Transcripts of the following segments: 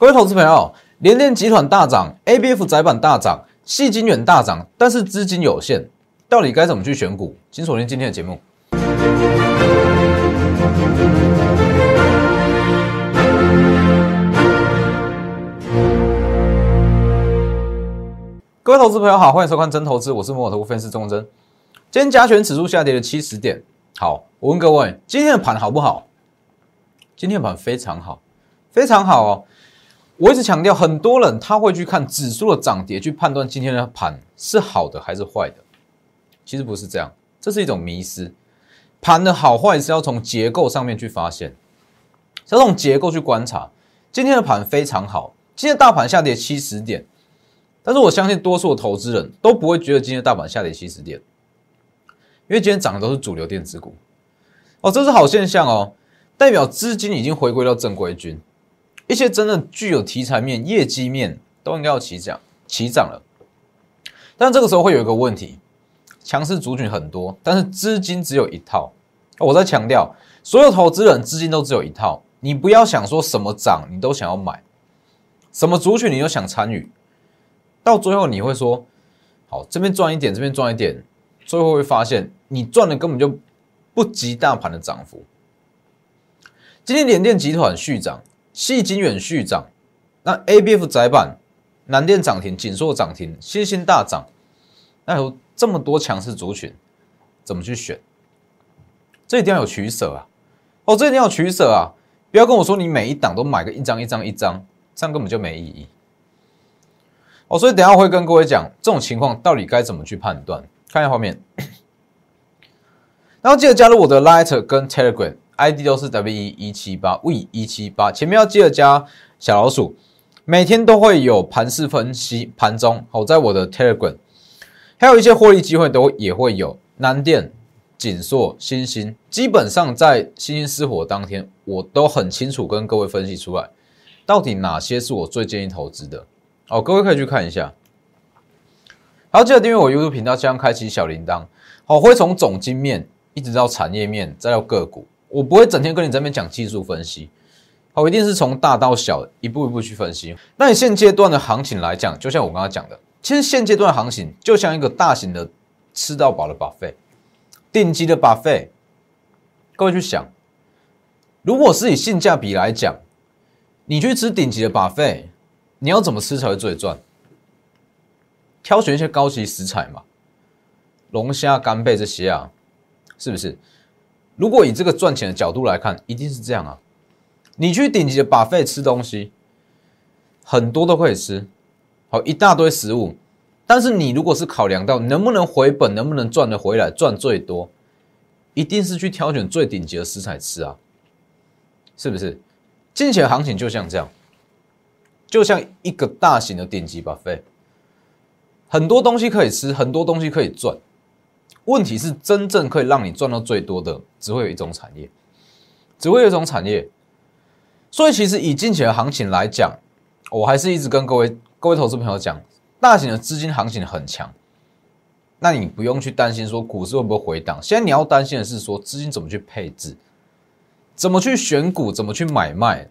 各位投资朋友，联电集团大涨，ABF 窄板大涨，细晶圆大涨，但是资金有限，到底该怎么去选股？请锁定今天的节目。各位投资朋友好，欢迎收看真投资，我是摩尔投分析师钟真。今天加权指数下跌了七十点。好，我问各位，今天的盘好不好？今天的盘非常好，非常好哦。我一直强调，很多人他会去看指数的涨跌，去判断今天的盘是好的还是坏的。其实不是这样，这是一种迷失。盘的好坏是要从结构上面去发现，要从结构去观察。今天的盘非常好，今天大盘下跌七十点。但是我相信多数的投资人都不会觉得今天大盘下跌七十点，因为今天涨的都是主流电子股，哦，这是好现象哦，代表资金已经回归到正规军，一些真的具有题材面、业绩面都应该要起涨，起涨了。但这个时候会有一个问题，强势族群很多，但是资金只有一套。我在强调，所有投资人资金都只有一套，你不要想说什么涨你都想要买，什么族群你都想参与。到最后你会说，好，这边赚一点，这边赚一点，最后会发现你赚的根本就不及大盘的涨幅。今天联电集团续涨，细晶远续涨，那 A B F 窄板、南电涨停，锦硕涨停，新兴大涨，那有这么多强势族群，怎么去选？这一定要有取舍啊！哦，这一定要取舍啊！不要跟我说你每一档都买个一张一张一张，这样根本就没意义。哦，所以等下会跟各位讲这种情况到底该怎么去判断。看一下画面，然后记得加入我的 Light 跟 Telegram ID 都是 W 一一七八 V 一七八，前面要记得加小老鼠，每天都会有盘势分析，盘中好在我的 Telegram，还有一些获利机会都也会有。南电、锦硕、新兴，基本上在星星失火当天，我都很清楚跟各位分析出来，到底哪些是我最建议投资的。哦，各位可以去看一下。好，记得订阅我 YouTube 频道，加上开启小铃铛。好，会从总经面一直到产业面，再到个股。我不会整天跟你这边讲技术分析。好，一定是从大到小，一步一步去分析。那你现阶段的行情来讲，就像我刚刚讲的，其实现阶段行情就像一个大型的吃到饱的 buffet，顶级的 buffet。各位去想，如果是以性价比来讲，你去吃顶级的 buffet。你要怎么吃才会最赚？挑选一些高级食材嘛，龙虾、干贝这些啊，是不是？如果以这个赚钱的角度来看，一定是这样啊。你去顶级的 buffet 吃东西，很多都可以吃，好一大堆食物。但是你如果是考量到能不能回本，能不能赚得回来，赚最多，一定是去挑选最顶级的食材吃啊，是不是？金钱行情就像这样。就像一个大型的顶级 buffet，很多东西可以吃，很多东西可以赚。问题是，真正可以让你赚到最多的，只会有一种产业，只会有一种产业。所以，其实以近期的行情来讲，我还是一直跟各位各位投资朋友讲，大型的资金行情很强，那你不用去担心说股市会不会回档。现在你要担心的是说资金怎么去配置，怎么去选股，怎么去买卖，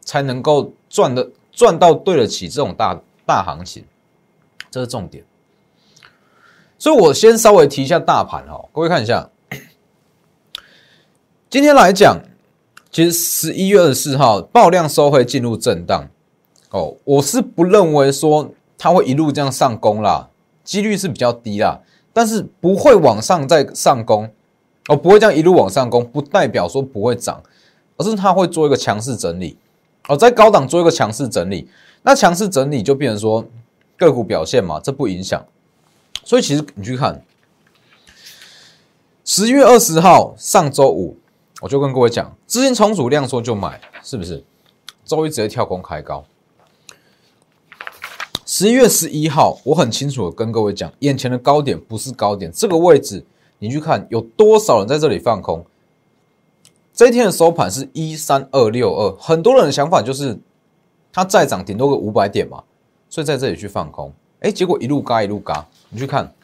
才能够赚的。赚到对得起这种大大行情，这是重点。所以我先稍微提一下大盘哈，各位看一下，今天来讲，其实十一月二十四号爆量收会进入震荡哦，我是不认为说它会一路这样上攻啦，几率是比较低啦，但是不会往上再上攻哦，不会这样一路往上攻，不代表说不会涨，而是它会做一个强势整理。哦，在高档做一个强势整理，那强势整理就变成说个股表现嘛，这不影响。所以其实你去看十月二十号上周五，我就跟各位讲，资金充足量缩就买，是不是？周一直接跳空开高。十一月十一号，我很清楚的跟各位讲，眼前的高点不是高点，这个位置你去看有多少人在这里放空。这一天的收盘是一三二六二，很多人的想法就是它再涨顶多个五百点嘛，所以在这里去放空，哎，结果一路嘎一路嘎，你去看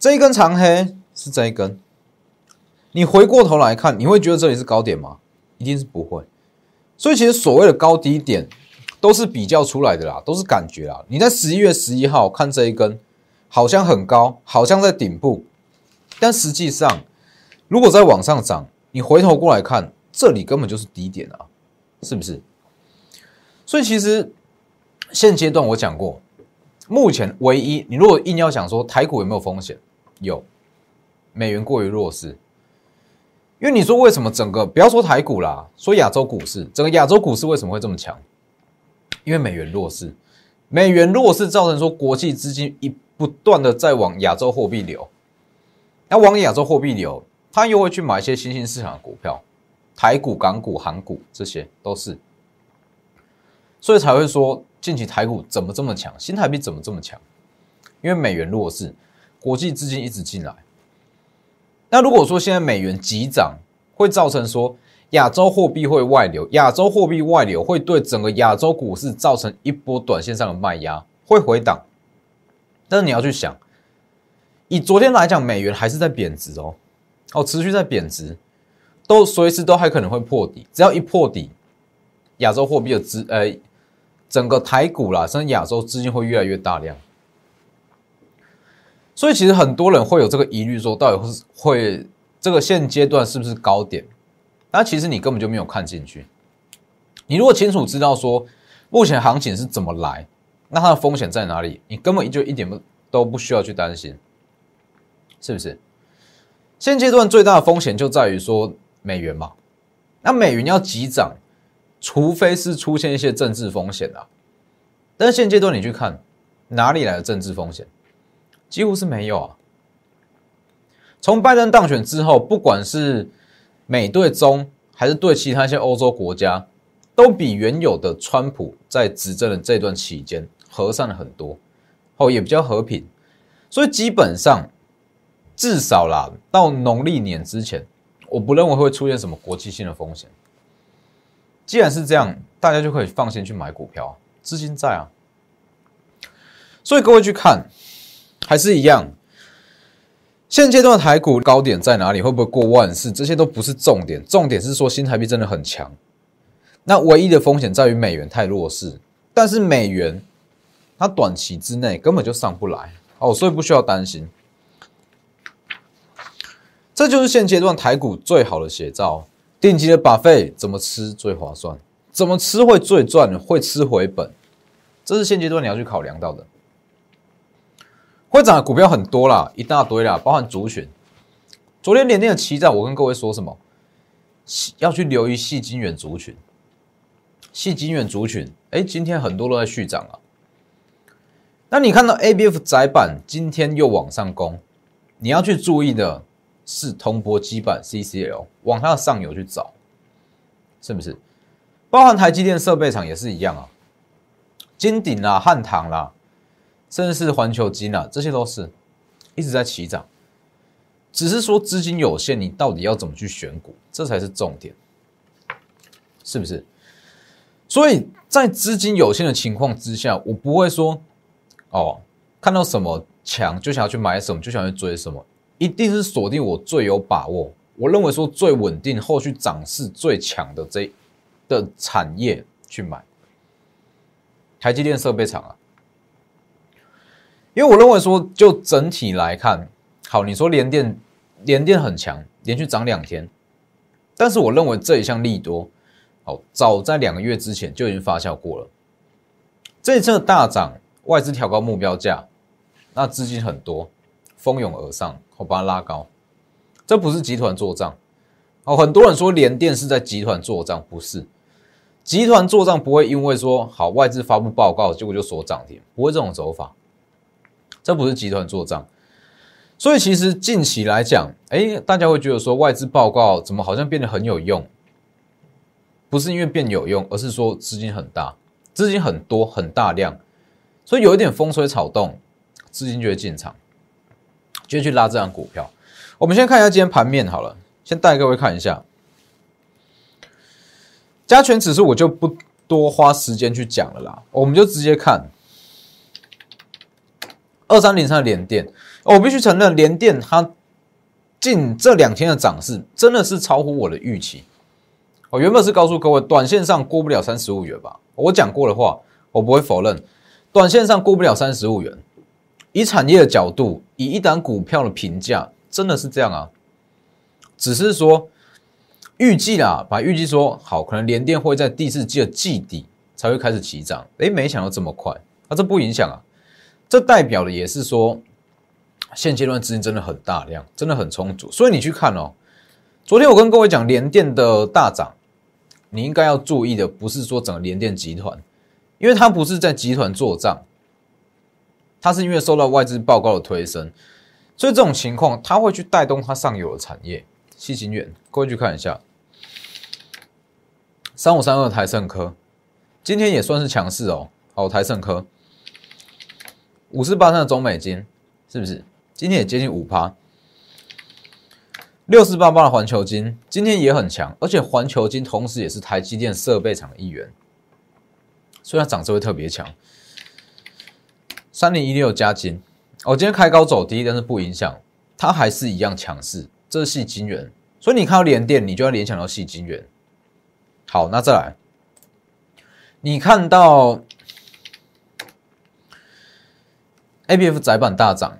这一根长黑是这一根，你回过头来看，你会觉得这里是高点吗？一定是不会。所以其实所谓的高低点，都是比较出来的啦，都是感觉啦。你在十一月十一号看这一根，好像很高，好像在顶部，但实际上，如果再往上涨，你回头过来看，这里根本就是低点啊，是不是？所以其实现阶段我讲过，目前唯一你如果硬要想说台股有没有风险，有，美元过于弱势。因为你说为什么整个不要说台股啦，说亚洲股市，整个亚洲股市为什么会这么强？因为美元弱势，美元弱势造成说国际资金一不断的在往亚洲货币流，那往亚洲货币流，他又会去买一些新兴市场的股票，台股、港股、韩股这些都是，所以才会说近期台股怎么这么强，新台币怎么这么强？因为美元弱势，国际资金一直进来。那如果说现在美元急涨，会造成说亚洲货币会外流，亚洲货币外流会对整个亚洲股市造成一波短线上的卖压，会回档。但是你要去想，以昨天来讲，美元还是在贬值哦，哦，持续在贬值，都随时都还可能会破底，只要一破底，亚洲货币的资，呃，整个台股啦，甚至亚洲资金会越来越大量。所以其实很多人会有这个疑虑，说到底会会这个现阶段是不是高点？那其实你根本就没有看进去。你如果清楚知道说目前行情是怎么来，那它的风险在哪里？你根本就一点不都不需要去担心，是不是？现阶段最大的风险就在于说美元嘛。那美元要急涨，除非是出现一些政治风险啊。但现阶段你去看哪里来的政治风险？几乎是没有啊！从拜登当选之后，不管是美对中，还是对其他一些欧洲国家，都比原有的川普在执政的这段期间和善了很多，哦，也比较和平。所以基本上，至少啦，到农历年之前，我不认为会出现什么国际性的风险。既然是这样，大家就可以放心去买股票，资金在啊。所以各位去看。还是一样，现阶段台股高点在哪里？会不会过万四？这些都不是重点，重点是说新台币真的很强。那唯一的风险在于美元太弱势，但是美元它短期之内根本就上不来哦，所以不需要担心。这就是现阶段台股最好的写照。定期的把费怎么吃最划算？怎么吃会最赚？会吃回本？这是现阶段你要去考量到的。会涨的股票很多啦，一大堆啦，包含族群。昨天连电的期战，我跟各位说什么？要去留意细金远族群，细金远族群，哎，今天很多都在续涨啊。那你看到 A B F 窄板今天又往上攻，你要去注意的是通波基板 C C L 往它的上游去找，是不是？包含台积电设备厂也是一样啊，金鼎啦、汉唐啦。甚至是环球金啊，这些都是一直在起涨，只是说资金有限，你到底要怎么去选股，这才是重点，是不是？所以在资金有限的情况之下，我不会说哦，看到什么强就想要去买什么，就想要去追什么，一定是锁定我最有把握，我认为说最稳定、后续涨势最强的这的产业去买，台积电设备厂啊。因为我认为说，就整体来看，好，你说联电，联电很强，连续涨两天，但是我认为这一项利多，好，早在两个月之前就已经发酵过了。这一次大涨，外资调高目标价，那资金很多，蜂拥而上，我把它拉高，这不是集团做账，哦，很多人说联电是在集团做账，不是，集团做账不会因为说好外资发布报告，结果就锁涨停，不会这种走法。这不是集团做账，所以其实近期来讲，哎，大家会觉得说外资报告怎么好像变得很有用？不是因为变有用，而是说资金很大，资金很多很大量，所以有一点风吹草动，资金就会进场，就会去拉这张股票。我们先看一下今天盘面好了，先带各位看一下加权指数，我就不多花时间去讲了啦，我们就直接看。二三零三的连电，我必须承认，连电它近这两天的涨势真的是超乎我的预期。我原本是告诉各位，短线上过不了三十五元吧，我讲过的话，我不会否认，短线上过不了三十五元。以产业的角度，以一档股票的评价，真的是这样啊。只是说预计啦，把预计说好，可能联电会在第四季的季底才会开始起涨。诶，没想到这么快，啊，这不影响啊。这代表的也是说，现阶段资金真的很大量，真的很充足。所以你去看哦，昨天我跟各位讲联电的大涨，你应该要注意的不是说整个联电集团，因为它不是在集团做账。它是因为受到外资报告的推升，所以这种情况它会去带动它上游的产业。细晶远，各位去看一下，三五三二台盛科，今天也算是强势哦。好，台盛科五四八三的中美金，是不是？今天也接近五趴。六四八八的环球金，今天也很强，而且环球金同时也是台积电设备厂的一员，所以它涨势会特别强。三零一六加金，哦，今天开高走低，但是不影响，它还是一样强势。这是细金元，所以你看到联电，你就要联想到细金元。好，那再来，你看到 A B F 窄板大涨，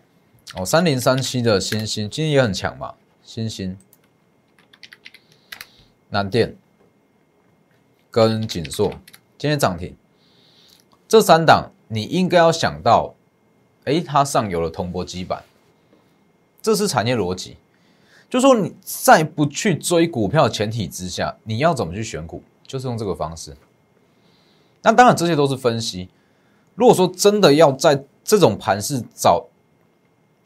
哦，三零三七的新星今天也很强嘛，新星、南电。跟锦硕。今天涨停，这三档。你应该要想到，哎，它上游的铜箔基板，这是产业逻辑。就说你在不去追股票的前提之下，你要怎么去选股，就是用这个方式。那当然这些都是分析。如果说真的要在这种盘势找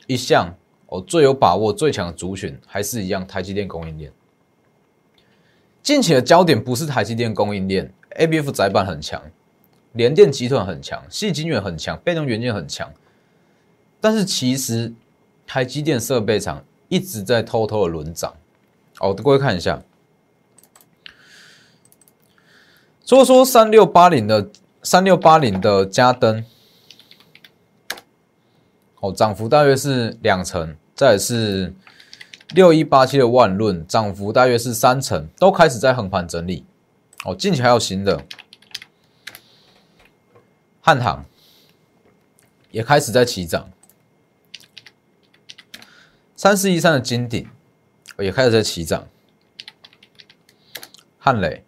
一项我最有把握、最强的族群，还是一样台积电供应链。近期的焦点不是台积电供应链，A B F 窄板很强。联电集团很强，细晶圆很强，被动元件很强，但是其实台积电设备厂一直在偷偷的轮涨。哦，各位看一下，所以说三六八零的三六八零的加登，哦，涨幅大约是两成，再是六一八七的万润，涨幅大约是三成，都开始在横盘整理。哦，近期还有新的。汉唐也开始在起涨，三四一三的金鼎也开始在起涨，汉磊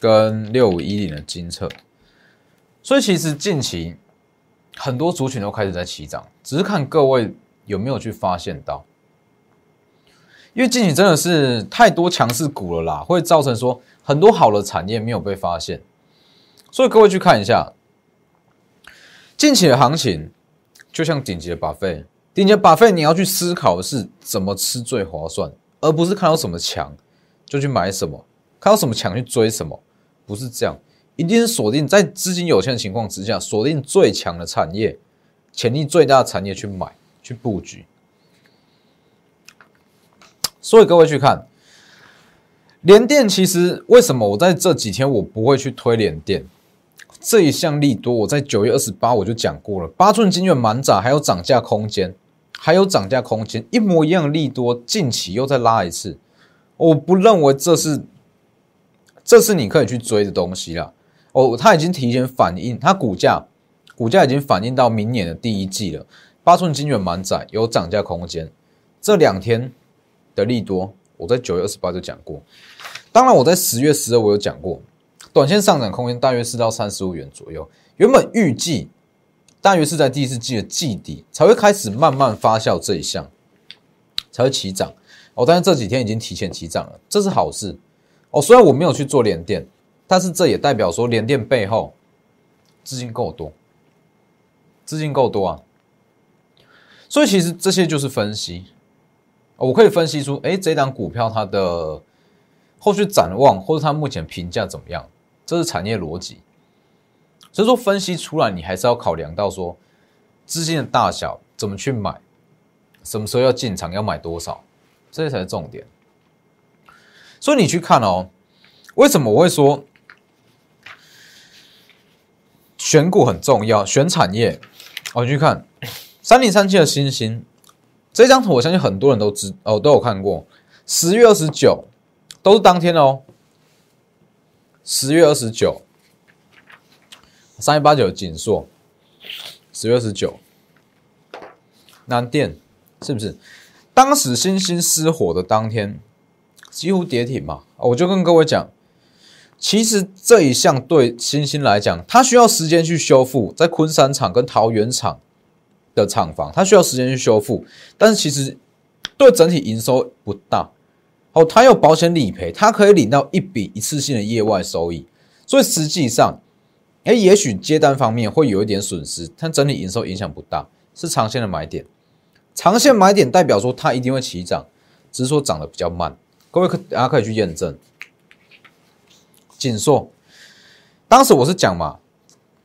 跟六五一零的金策，所以其实近期很多族群都开始在起涨，只是看各位有没有去发现到，因为近期真的是太多强势股了啦，会造成说很多好的产业没有被发现，所以各位去看一下。近期的行情就像顶级的巴菲，顶级的巴菲你要去思考的是怎么吃最划算，而不是看到什么强就去买什么，看到什么强去追什么，不是这样，一定是锁定在资金有限的情况之下，锁定最强的产业，潜力最大的产业去买去布局。所以各位去看联电，其实为什么我在这几天我不会去推联电？这一项利多，我在九月二十八我就讲过了，八寸金圆满涨，还有涨价空间，还有涨价空间，一模一样的利多，近期又再拉一次，我不认为这是，这是你可以去追的东西了。哦，它已经提前反映，它股价，股价已经反映到明年的第一季了。八寸金圆满载有涨价空间，这两天的利多，我在九月二十八就讲过，当然我在十月十二我有讲过。短线上涨空间大约是到三十五元左右，原本预计大约是在第四季的季底才会开始慢慢发酵这一项，才会起涨哦。但是这几天已经提前起涨了，这是好事哦。虽然我没有去做连电，但是这也代表说连电背后资金够多，资金够多啊。所以其实这些就是分析，我可以分析出，哎，这档股票它的后续展望或者它目前评价怎么样。这是产业逻辑，所以说分析出来，你还是要考量到说资金的大小，怎么去买，什么时候要进场，要买多少，这些才是重点。所以你去看哦，为什么我会说选股很重要，选产业？我去看三零三七的星星这张图，我相信很多人都知哦，都有看过。十月二十九都是当天哦。十月二十九，三一八九锦硕，十月二十九，南电是不是？当时星星失火的当天，几乎跌停嘛。我就跟各位讲，其实这一项对星星来讲，它需要时间去修复，在昆山厂跟桃园厂的厂房，它需要时间去修复。但是其实对整体营收不大。哦，它有保险理赔，它可以领到一笔一次性的业外收益。所以实际上，哎，也许接单方面会有一点损失，但整体营收影响不大，是长线的买点。长线买点代表说它一定会起涨，只是说涨得比较慢。各位可大家可以去验证。锦硕，当时我是讲嘛，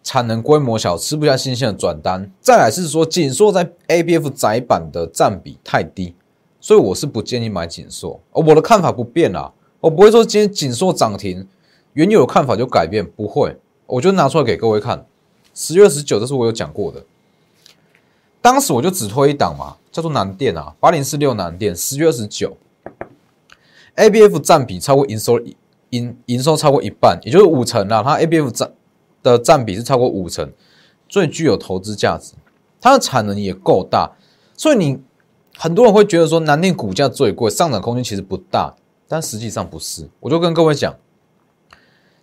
产能规模小，吃不下新鲜的转单。再来是说锦硕在 ABF 窄板的占比太低，所以我是不建议买锦硕。哦，我的看法不变啦，我不会说今天锦硕涨停，原有的看法就改变，不会。我就拿出来给各位看，十月二十九，这是我有讲过的。当时我就只推一档嘛，叫做南电啊，八零四六南电，十月二十九，ABF 占比超过营收营营收超过一半，也就是五成啊，它 ABF 占的占比是超过五成，最具有投资价值，它的产能也够大，所以你很多人会觉得说南电股价最贵，上涨空间其实不大，但实际上不是，我就跟各位讲，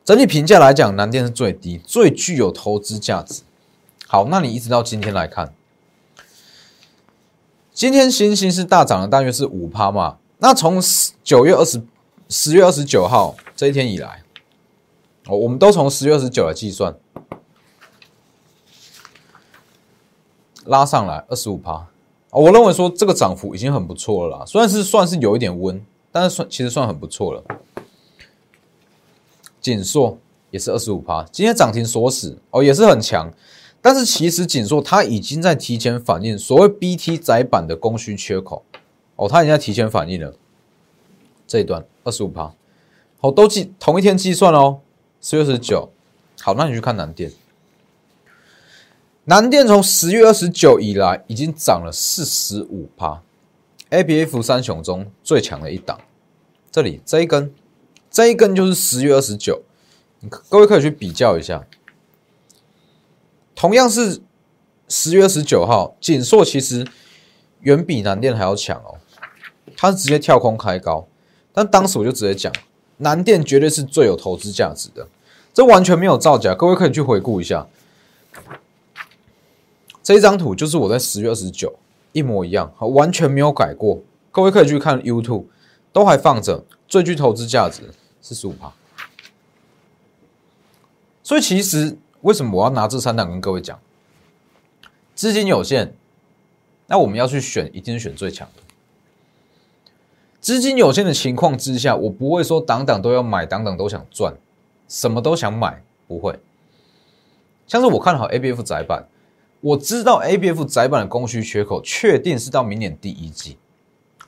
整体评价来讲，南电是最低，最具有投资价值。好，那你一直到今天来看。今天星星是大涨了，大约是五趴嘛。那从九月二十、十月二十九号这一天以来，哦，我们都从十月二十九来计算，拉上来二十五趴。我认为说这个涨幅已经很不错了啦，虽然是算是有一点温，但是算其实算很不错了。锦硕也是二十五趴，今天涨停锁死哦，也是很强。但是其实锦硕它已经在提前反映所谓 BT 窄板的供需缺口哦，它已经在提前反映了这一段二十五趴，好都计同一天计算哦，十月十九，好，那你去看南电，南电从十月二十九以来已经涨了四十五趴，ABF 三雄中最强的一档，这里这一根，这一根就是十月二十九，各位可以去比较一下。同样是十月二十九号，锦硕其实远比南电还要强哦，它是直接跳空开高，但当时我就直接讲，南电绝对是最有投资价值的，这完全没有造假，各位可以去回顾一下，这一张图就是我在十月二十九一模一样，完全没有改过，各位可以去看 YouTube，都还放着，最具投资价值四十五趴，所以其实。为什么我要拿这三档跟各位讲？资金有限，那我们要去选，一定是选最强的。资金有限的情况之下，我不会说档档都要买，档档都想赚，什么都想买，不会。像是我看好 ABF 窄板，我知道 ABF 窄板的供需缺口确定是到明年第一季，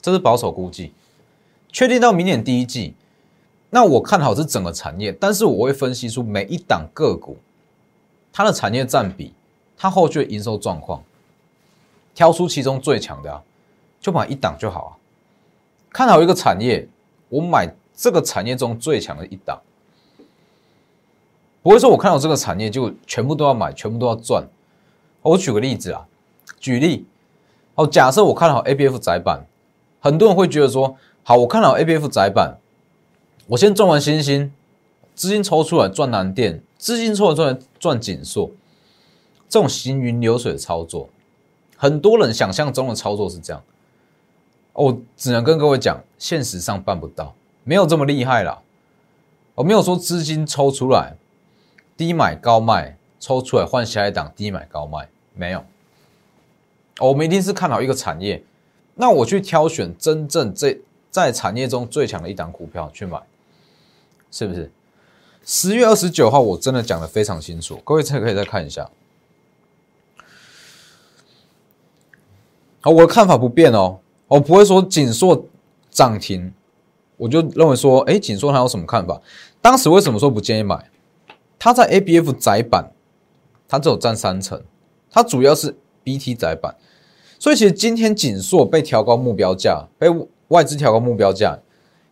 这是保守估计，确定到明年第一季。那我看好是整个产业，但是我会分析出每一档个股。它的产业占比，它后续的营收状况，挑出其中最强的啊，就买一档就好啊。看好一个产业，我买这个产业中最强的一档，不会说我看到这个产业就全部都要买，全部都要赚。我举个例子啊，举例，哦，假设我看好 ABF 窄板，很多人会觉得说，好，我看好 ABF 窄板，我先赚完星星，资金抽出来赚南电。资金错了赚赚紧缩，这种行云流水的操作，很多人想象中的操作是这样，我只能跟各位讲，现实上办不到，没有这么厉害啦。我没有说资金抽出来低买高卖，抽出来换下一档低买高卖，没有。我们一定是看好一个产业，那我去挑选真正这在产业中最强的一档股票去买，是不是？十月二十九号，我真的讲的非常清楚，各位再可以再看一下。好，我的看法不变哦，我不会说锦硕涨停，我就认为说，哎，锦硕它有什么看法？当时为什么说不建议买？它在 ABF 窄板，它只有占三成，它主要是 BT 窄板，所以其实今天锦硕被调高目标价，被外资调高目标价，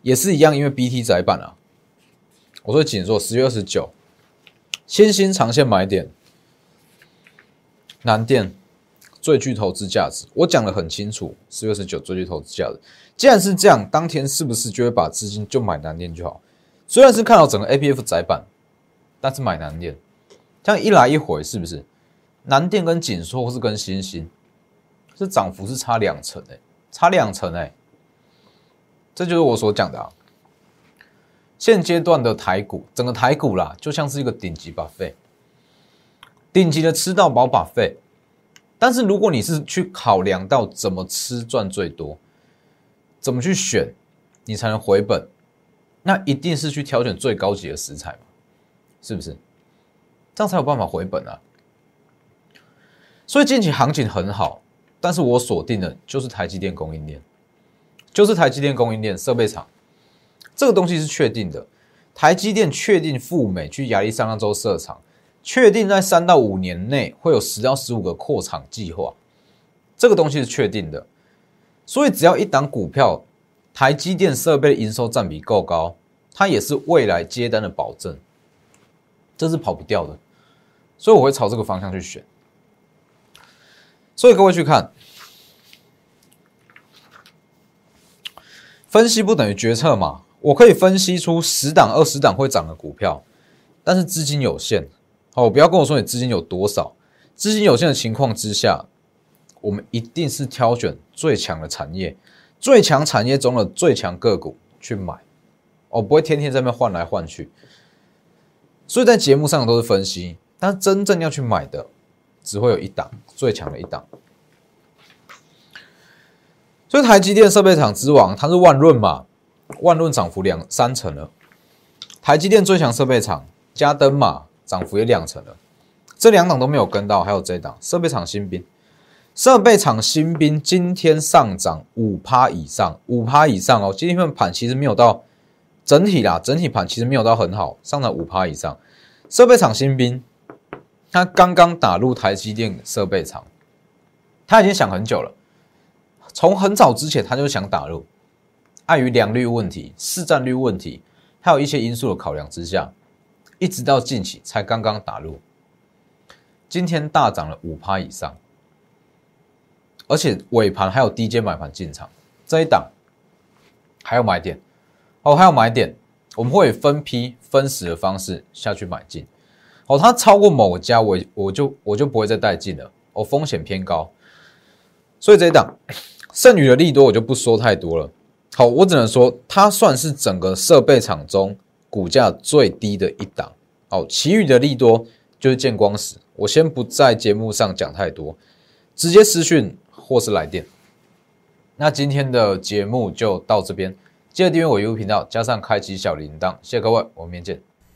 也是一样，因为 BT 窄板啊。我说紧缩十月二十九，先新长线买点南电最具投资价值，我讲的很清楚，十月二十九最具投资价值。既然是这样，当天是不是就会把资金就买南电就好？虽然是看到整个 A P F 窄板，但是买南电，这样一来一回，是不是南电跟锦硕或是跟新兴，这涨幅是差两成哎，差两成哎，这就是我所讲的啊。现阶段的台股，整个台股啦，就像是一个顶级把费，顶级的吃到饱把费。但是如果你是去考量到怎么吃赚最多，怎么去选，你才能回本，那一定是去挑选最高级的食材嘛，是不是？这样才有办法回本啊。所以近期行情很好，但是我锁定的就是台积电供应链，就是台积电供应链设备厂。这个东西是确定的，台积电确定赴美去亚利桑那州设厂，确定在三到五年内会有十到十五个扩厂计划，这个东西是确定的。所以只要一档股票，台积电设备营收占比够高，它也是未来接单的保证，这是跑不掉的。所以我会朝这个方向去选。所以各位去看，分析不等于决策嘛。我可以分析出十档、二十档会涨的股票，但是资金有限，好，不要跟我说你资金有多少。资金有限的情况之下，我们一定是挑选最强的产业、最强产业中的最强个股去买，我不会天天在那换来换去。所以在节目上都是分析，但真正要去买的，只会有一档最强的一档。所以台积电设备厂之王，它是万润嘛？万润涨幅两三成了，台积电最强设备厂嘉登嘛，涨幅也两成了，这两档都没有跟到，还有这档设备厂新兵，设备厂新兵今天上涨五趴以上，五趴以上哦，今天份盘其实没有到整体啦，整体盘其实没有到很好，上涨五趴以上，设备厂新兵，他刚刚打入台积电设备厂，他已经想很久了，从很早之前他就想打入。碍于良率问题、市占率问题，还有一些因素的考量之下，一直到近期才刚刚打入。今天大涨了五趴以上，而且尾盘还有低阶买盘进场，这一档还有买点哦，还有买点，我们会分批分时的方式下去买进。哦，它超过某家，我我就我就不会再带进了，哦，风险偏高，所以这一档剩余的利多我就不说太多了。好，我只能说它算是整个设备厂中股价最低的一档。好，其余的利多就是见光死，我先不在节目上讲太多，直接私讯或是来电。那今天的节目就到这边，记得订阅我 U 频道，加上开启小铃铛，谢谢各位，我们明天见。